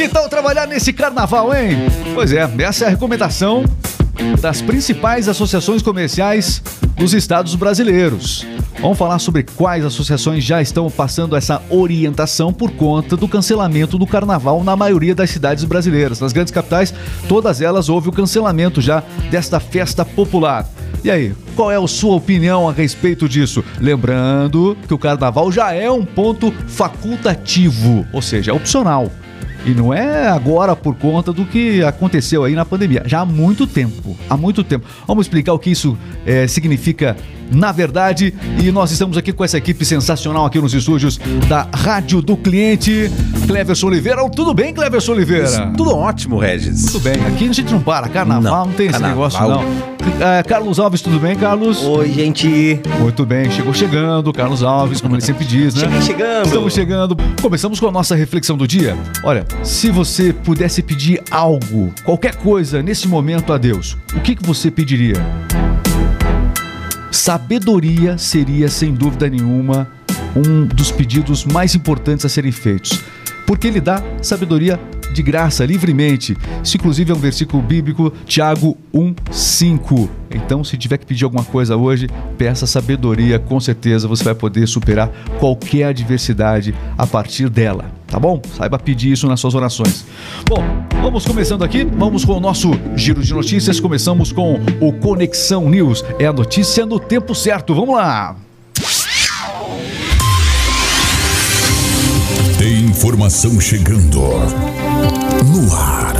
Que tal trabalhar nesse carnaval, hein? Pois é, essa é a recomendação das principais associações comerciais dos estados brasileiros. Vamos falar sobre quais associações já estão passando essa orientação por conta do cancelamento do carnaval na maioria das cidades brasileiras. Nas grandes capitais, todas elas houve o cancelamento já desta festa popular. E aí, qual é a sua opinião a respeito disso? Lembrando que o carnaval já é um ponto facultativo, ou seja, é opcional. E não é agora por conta do que aconteceu aí na pandemia. Já há muito tempo. Há muito tempo. Vamos explicar o que isso é, significa na verdade. E nós estamos aqui com essa equipe sensacional aqui nos estúdios da Rádio do Cliente. Cleverson Oliveira. Tudo bem, Cleverson Oliveira? Tudo ótimo, Regis. Tudo bem. Aqui a gente não para. Carnaval não, não tem carnaval. esse negócio, não. É, Carlos Alves, tudo bem, Carlos? Oi, gente. Muito bem. Chegou chegando, Carlos Alves, como ele sempre diz, né? Cheguei chegando. Estamos chegando. Começamos com a nossa reflexão do dia. Olha, se você pudesse pedir algo, qualquer coisa, nesse momento a Deus, o que, que você pediria? Sabedoria seria, sem dúvida nenhuma, um dos pedidos mais importantes a serem feitos, porque ele dá sabedoria de graça, livremente. Isso, inclusive, é um versículo bíblico, Tiago 1,5. Então, se tiver que pedir alguma coisa hoje, peça sabedoria, com certeza você vai poder superar qualquer adversidade a partir dela, tá bom? Saiba pedir isso nas suas orações. Bom, vamos começando aqui, vamos com o nosso giro de notícias. Começamos com o Conexão News. É a notícia no tempo certo. Vamos lá! Informação chegando no ar.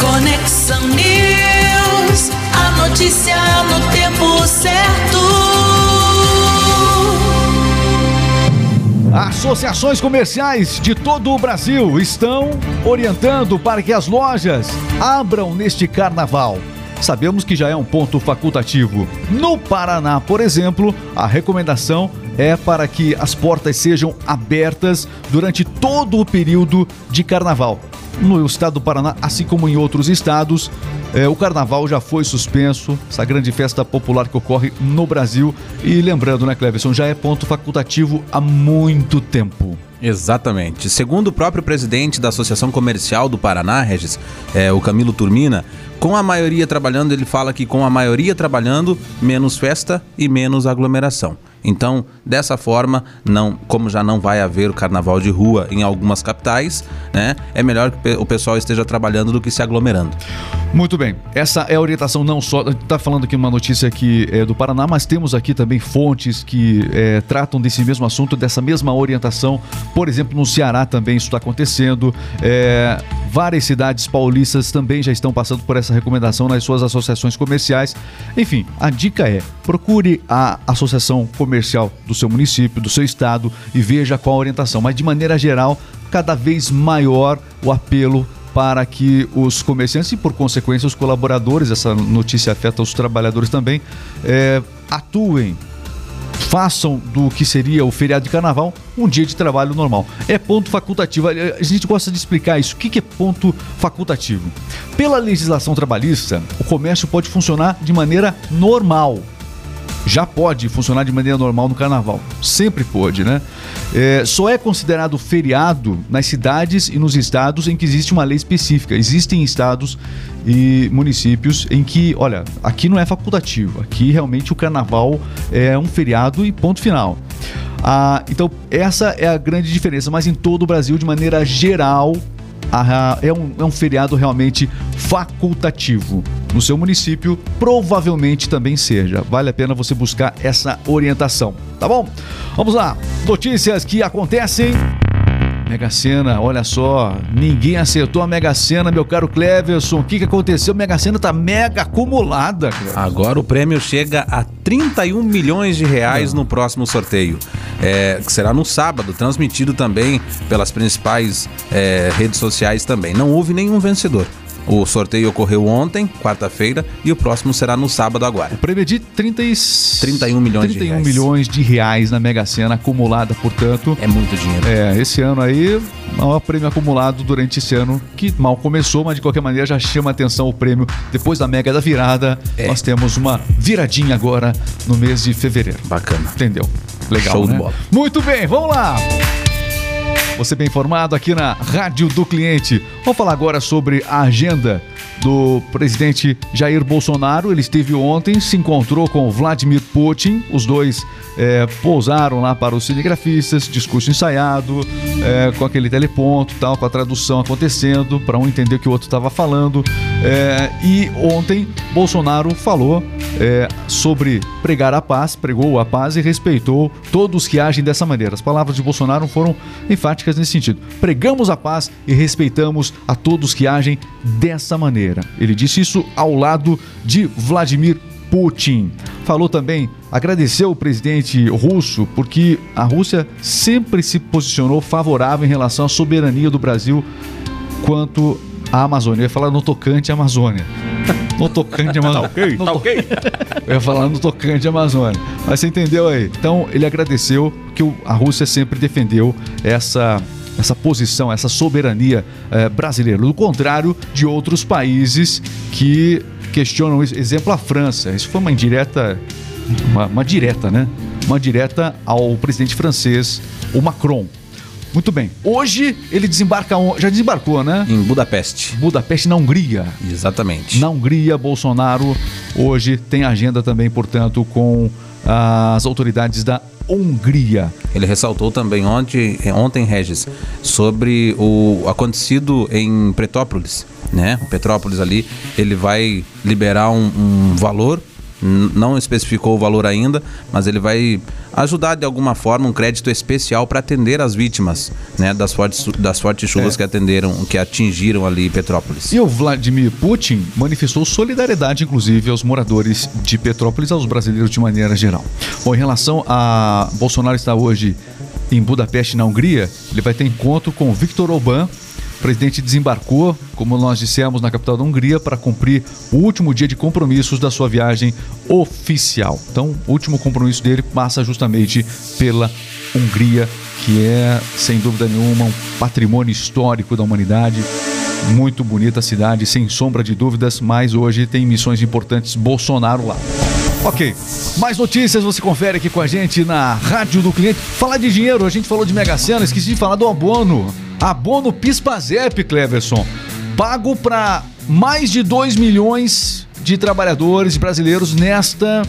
Conexão News, a notícia no tempo certo. Associações comerciais de todo o Brasil estão orientando para que as lojas abram neste carnaval. Sabemos que já é um ponto facultativo. No Paraná, por exemplo, a recomendação é para que as portas sejam abertas durante todo o período de carnaval. No estado do Paraná, assim como em outros estados, é, o carnaval já foi suspenso, essa grande festa popular que ocorre no Brasil. E lembrando, né, Cleverson, já é ponto facultativo há muito tempo. Exatamente. Segundo o próprio presidente da Associação Comercial do Paraná, Regis, é, o Camilo Turmina, com a maioria trabalhando, ele fala que com a maioria trabalhando, menos festa e menos aglomeração. Então, dessa forma, não, como já não vai haver o carnaval de rua em algumas capitais, né, é melhor que o pessoal esteja trabalhando do que se aglomerando. Muito bem. Essa é a orientação não só. Está falando aqui uma notícia aqui é, do Paraná, mas temos aqui também fontes que é, tratam desse mesmo assunto, dessa mesma orientação. Por exemplo, no Ceará também isso está acontecendo. É, várias cidades paulistas também já estão passando por essa recomendação nas suas associações comerciais. Enfim, a dica é: procure a associação comercial do seu município, do seu estado e veja qual a orientação. Mas de maneira geral, cada vez maior o apelo para que os comerciantes e, por consequência, os colaboradores, essa notícia afeta os trabalhadores também, é, atuem façam do que seria o feriado de carnaval um dia de trabalho normal. É ponto facultativo. A gente gosta de explicar isso. O que é ponto facultativo? Pela legislação trabalhista, o comércio pode funcionar de maneira normal já pode funcionar de maneira normal no carnaval. Sempre pôde, né? É, só é considerado feriado nas cidades e nos estados em que existe uma lei específica. Existem estados e municípios em que, olha, aqui não é facultativo, aqui realmente o carnaval é um feriado e ponto final. Ah, então, essa é a grande diferença, mas em todo o Brasil, de maneira geral, é, um, é um feriado realmente facultativo. No seu município, provavelmente também seja. Vale a pena você buscar essa orientação, tá bom? Vamos lá. Notícias que acontecem Mega Sena, olha só, ninguém acertou a Mega Sena, meu caro Cleverson. O que, que aconteceu? A Mega Sena tá mega acumulada. Cleverson. Agora o prêmio chega a 31 milhões de reais no próximo sorteio. É, que será no sábado, transmitido também pelas principais é, redes sociais também. Não houve nenhum vencedor. O sorteio ocorreu ontem, quarta-feira, e o próximo será no sábado agora. O prêmio de 30 e... 31 milhões 31 de reais. milhões de reais na Mega Sena acumulada, portanto. É muito dinheiro. É, esse ano aí, maior prêmio acumulado durante esse ano, que mal começou, mas de qualquer maneira já chama atenção o prêmio. Depois da Mega da Virada, é. nós temos uma viradinha agora no mês de fevereiro. Bacana. Entendeu? Legal, Show né? de bola. Muito bem, vamos lá. Você bem informado aqui na Rádio do Cliente. Vamos falar agora sobre a agenda do presidente Jair Bolsonaro. Ele esteve ontem, se encontrou com Vladimir Putin. Os dois é, pousaram lá para os cinegrafistas, discurso ensaiado, é, com aquele teleponto tal, com a tradução acontecendo, para um entender o que o outro estava falando. É, e ontem Bolsonaro falou é, sobre pregar a paz, pregou a paz e respeitou todos que agem dessa maneira. As palavras de Bolsonaro foram enfáticas nesse sentido. Pregamos a paz e respeitamos a todos que agem dessa maneira. Ele disse isso ao lado de Vladimir Putin. Falou também, agradeceu o presidente russo porque a Rússia sempre se posicionou favorável em relação à soberania do Brasil quanto à Amazônia. Eu ia falar no tocante Amazônia. No tocante à Amazônia. ok, No tá ok. eu ia falar no tocante Amazônia. Mas você entendeu aí? Então, ele agradeceu que a Rússia sempre defendeu essa, essa posição, essa soberania eh, brasileira. Do contrário de outros países que questionam isso. Exemplo, a França. Isso foi uma indireta, uma, uma direta, né? Uma direta ao presidente francês, o Macron. Muito bem. Hoje ele desembarca, já desembarcou, né? Em Budapeste. Budapeste, na Hungria. Exatamente. Na Hungria, Bolsonaro hoje tem agenda também, portanto, com as autoridades da Hungria. Ele ressaltou também ontem, ontem Regis, sobre o acontecido em Petrópolis, né? Petrópolis ali, ele vai liberar um, um valor, não especificou o valor ainda, mas ele vai ajudar de alguma forma um crédito especial para atender as vítimas, né? Das fortes, das fortes chuvas que atenderam, que atingiram ali Petrópolis. E o Vladimir Putin manifestou solidariedade, inclusive, aos moradores de Petrópolis, aos brasileiros de maneira geral. Bom, em relação a Bolsonaro está hoje em Budapeste, na Hungria, ele vai ter encontro com Viktor Orbán. O presidente desembarcou, como nós dissemos, na capital da Hungria para cumprir o último dia de compromissos da sua viagem oficial. Então, o último compromisso dele passa justamente pela Hungria, que é, sem dúvida nenhuma, um patrimônio histórico da humanidade. Muito bonita cidade, sem sombra de dúvidas, mas hoje tem missões importantes Bolsonaro lá. Ok, mais notícias você confere aqui com a gente na Rádio do Cliente. Falar de dinheiro, a gente falou de Mega Sena, esqueci de falar do abono. Abono Pispazep, Cleverson. Pago para mais de 2 milhões de trabalhadores brasileiros nesta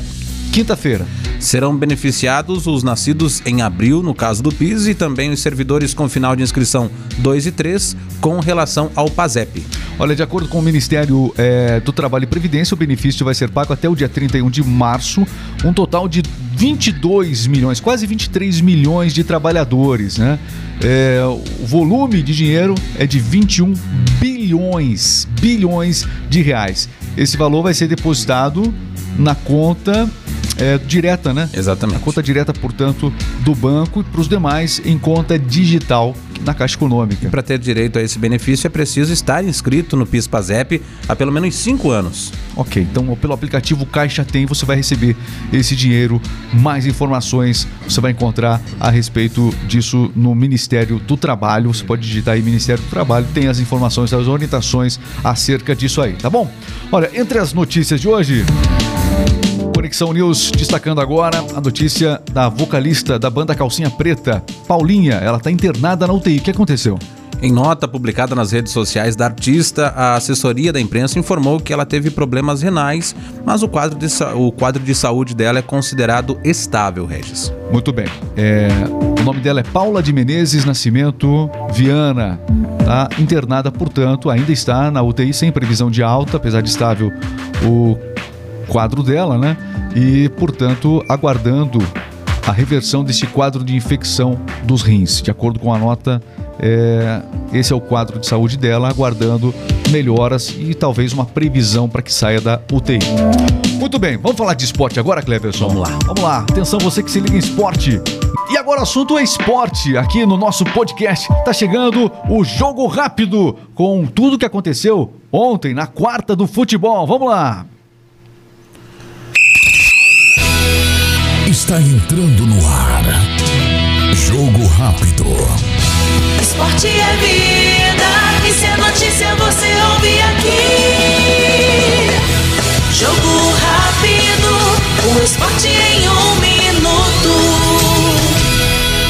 quinta-feira. Serão beneficiados os nascidos em abril, no caso do PIS, e também os servidores com final de inscrição 2 e 3, com relação ao PASEP. Olha, de acordo com o Ministério eh, do Trabalho e Previdência, o benefício vai ser pago até o dia 31 de março, um total de 22 milhões, quase 23 milhões de trabalhadores, né? Eh, o volume de dinheiro é de 21 bilhões, bilhões de reais. Esse valor vai ser depositado na conta eh, direta, né? Exatamente. A conta direta, portanto, do banco e para os demais em conta digital na Caixa Econômica. Para ter direito a esse benefício é preciso estar inscrito no PIS/PASEP há pelo menos 5 anos. Ok, então pelo aplicativo Caixa Tem você vai receber esse dinheiro. Mais informações você vai encontrar a respeito disso no Ministério do Trabalho. Você pode digitar aí Ministério do Trabalho, tem as informações, as orientações acerca disso aí, tá bom? Olha, entre as notícias de hoje. Conexão News destacando agora a notícia da vocalista da banda Calcinha Preta, Paulinha. Ela está internada na UTI. O que aconteceu? Em nota publicada nas redes sociais da artista, a assessoria da imprensa informou que ela teve problemas renais, mas o quadro de, o quadro de saúde dela é considerado estável, Regis. Muito bem. É, o nome dela é Paula de Menezes Nascimento Viana. Tá internada, portanto, ainda está na UTI sem previsão de alta, apesar de estável o quadro dela, né? E, portanto, aguardando a reversão desse quadro de infecção dos rins. De acordo com a nota, é, esse é o quadro de saúde dela, aguardando melhoras e talvez uma previsão para que saia da UTI. Muito bem, vamos falar de esporte agora, Cleverson? Vamos lá. Vamos lá, atenção você que se liga em esporte. E agora o assunto é esporte aqui no nosso podcast. Tá chegando o Jogo Rápido com tudo que aconteceu ontem na quarta do futebol. Vamos lá. Está entrando no ar. Jogo rápido. Esporte é vida, e se é notícia você ouve aqui. Jogo rápido, o esporte em um minuto.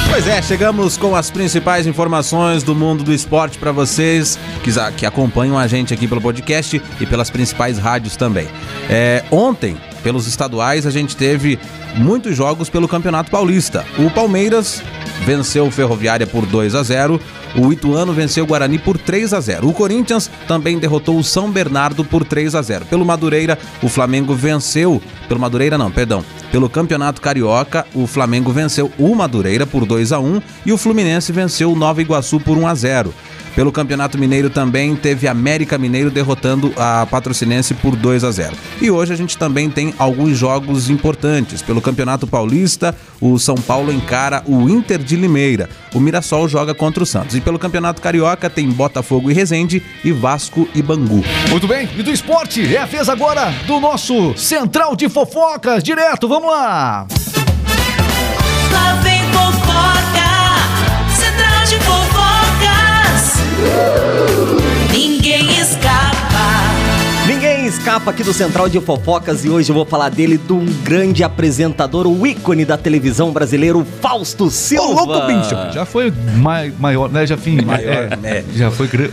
Pois é, chegamos com as principais informações do mundo do esporte para vocês que, que acompanham a gente aqui pelo podcast e pelas principais rádios também. É, ontem, pelos estaduais, a gente teve muitos jogos pelo Campeonato Paulista. O Palmeiras venceu o Ferroviária por 2 a 0. O Ituano venceu o Guarani por 3 a 0. O Corinthians também derrotou o São Bernardo por 3 a 0. Pelo Madureira, o Flamengo venceu. Pelo Madureira, não, perdão. Pelo Campeonato Carioca, o Flamengo venceu o Madureira por 2 a 1 e o Fluminense venceu o Nova Iguaçu por 1 a 0. Pelo Campeonato Mineiro também teve América Mineiro derrotando a Patrocinense por 2 a 0. E hoje a gente também tem alguns jogos importantes. Pelo Campeonato Paulista, o São Paulo encara o Inter de Limeira. O Mirassol joga contra o Santos. E pelo Campeonato Carioca tem Botafogo e Resende e Vasco e Bangu. Muito bem, e do esporte é a vez agora do nosso Central de Fofocas. Direto, vamos lá! Lá Escapa aqui do Central de Fofocas e hoje eu vou falar dele, de um grande apresentador, o ícone da televisão brasileira, o Fausto Silva. Ô, louco, bicho! Já foi mai- maior, né? Já, fim, Maior, é, né? Já foi grande.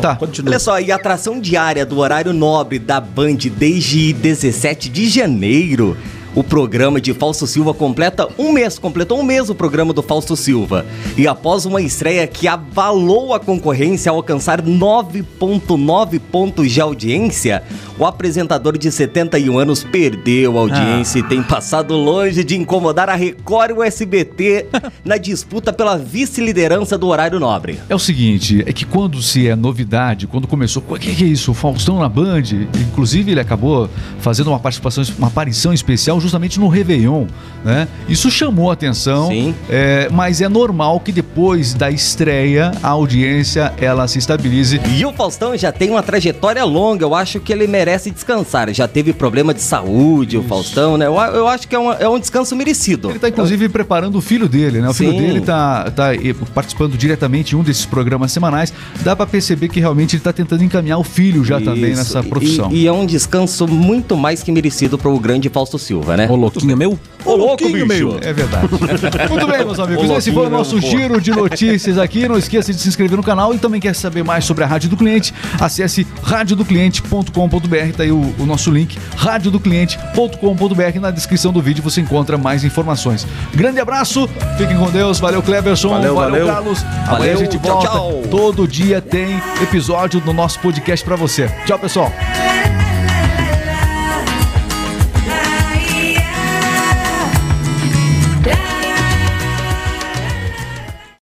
Tá. Continua. Olha só, e a atração diária do horário nobre da Band desde 17 de janeiro. O programa de Fausto Silva completa um mês, completou um mês o programa do Fausto Silva. E após uma estreia que abalou a concorrência ao alcançar 9.9 pontos de audiência, o apresentador de 71 anos perdeu a audiência e tem passado longe de incomodar a Record e o SBT na disputa pela vice-liderança do horário nobre. É o seguinte, é que quando se é novidade, quando começou, o que, que é isso? O Faustão na Band, inclusive ele acabou fazendo uma participação, uma aparição especial justamente no Réveillon, né? Isso chamou a atenção, é, mas é normal que depois da estreia a audiência ela se estabilize. E o Faustão já tem uma trajetória longa, eu acho que ele merece descansar. Já teve problema de saúde, o Faustão, né? Eu, eu acho que é, uma- é um descanso merecido. Ele está inclusive preparando o filho dele, né? O filho Sim. dele tá, tá eh, participando diretamente em um desses programas semanais. Dá para perceber que realmente ele está tentando encaminhar o filho já também Isso. nessa E- profissão. E, é um descanso muito mais que merecido para o grande Fausto Silva, né? Ô, louquinho meu? Ô, louco, bicho. meu. É verdade. Muito bem, meus amigos. Esse foi o nosso pô. giro de notícias aqui. Não esqueça de se inscrever no canal e também quer saber mais sobre a Rádio do Cliente? Acesse radiodocliente.com.br. Tá aí o, o nosso link, radiodocliente.com.br. Na descrição do vídeo você encontra mais informações. Grande abraço, fiquem com Deus. Valeu, Cleberson. Valeu, valeu. Carlos. Amanhã Valeu, a gente tchau, volta. tchau. Todo dia tem episódio do nosso podcast pra você. Tchau, pessoal.